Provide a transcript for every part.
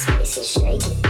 Space is shaking.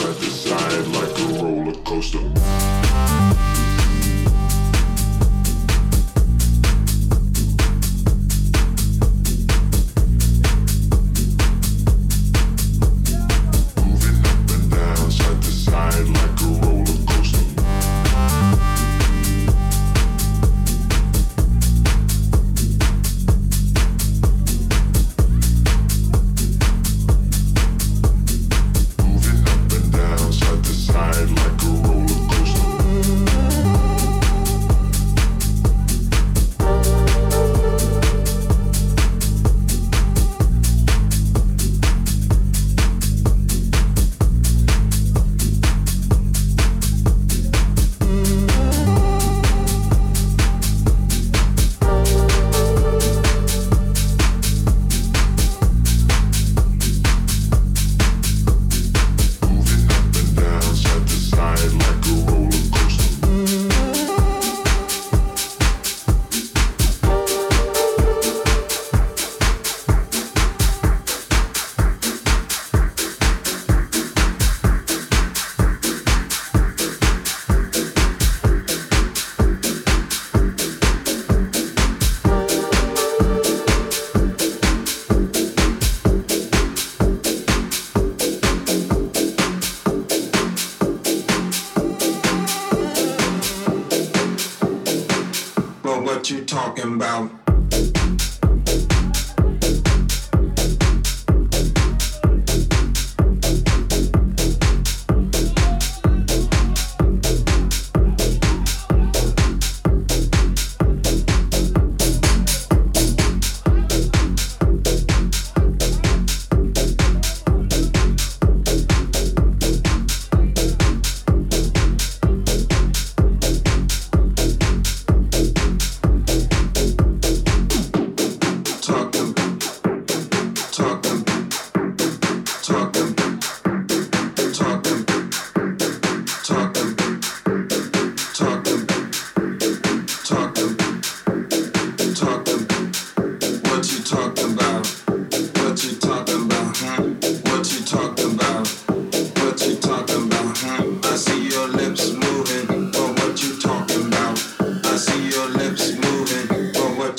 at the side like a roller coaster.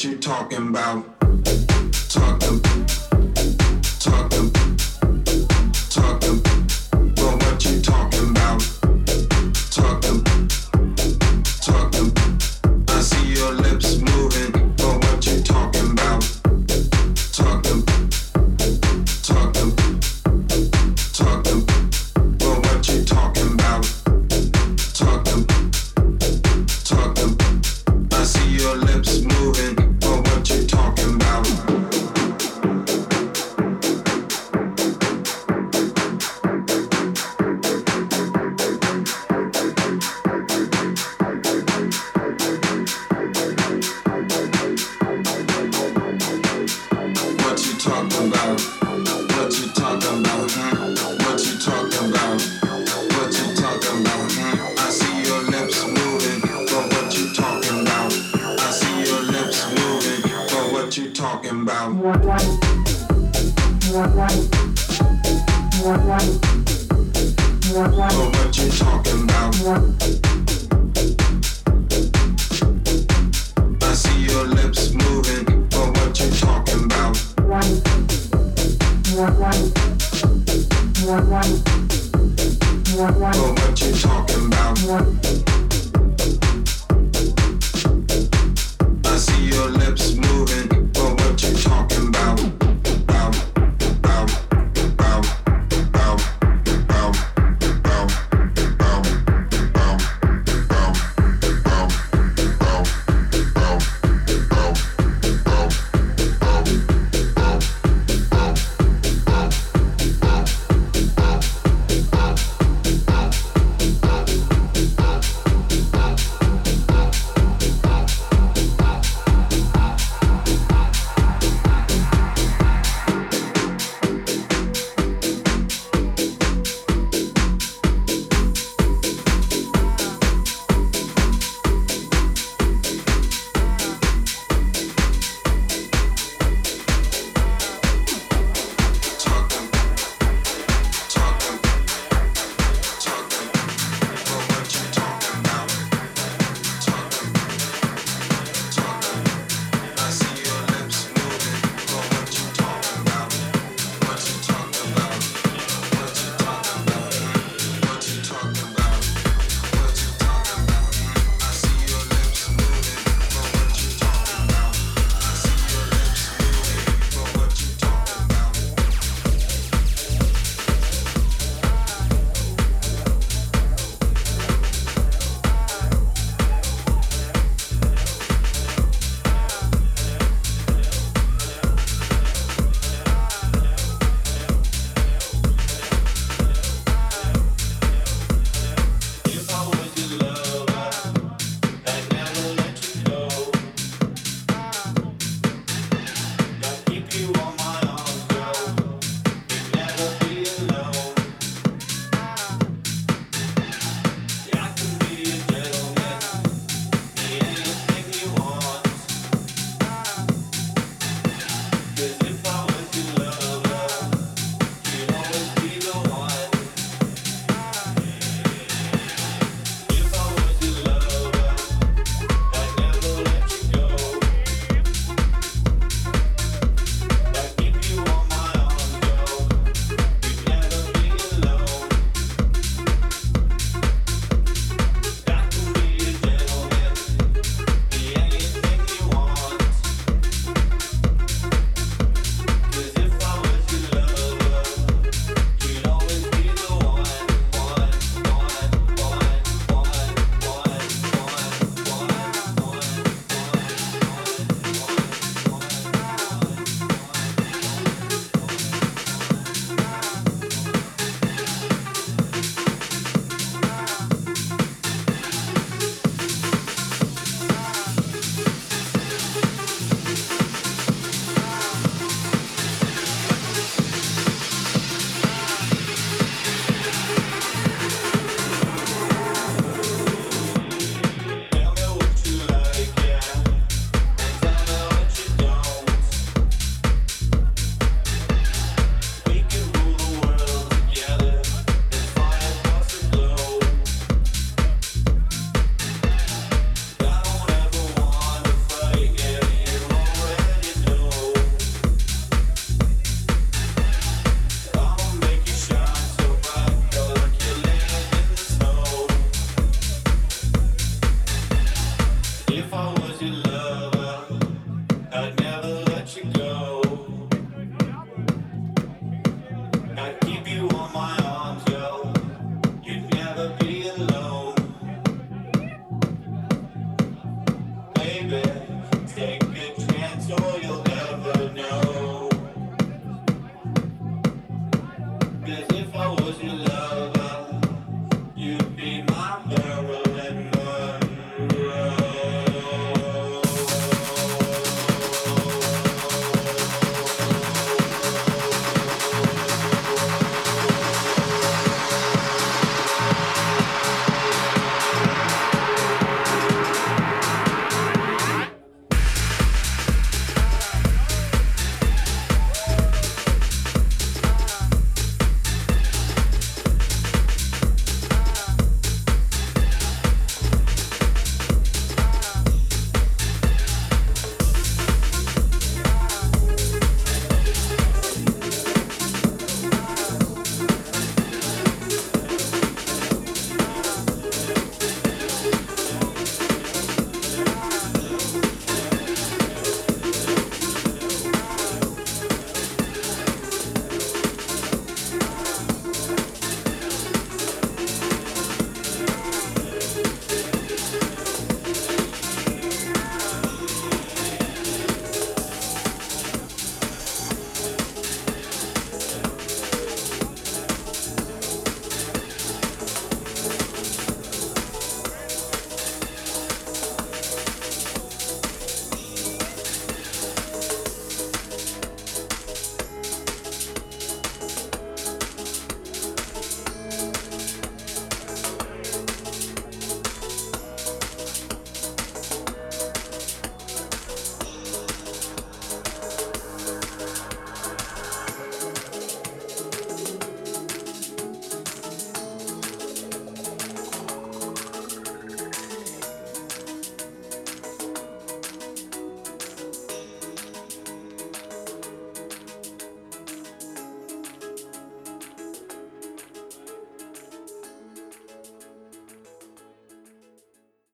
you're talking about?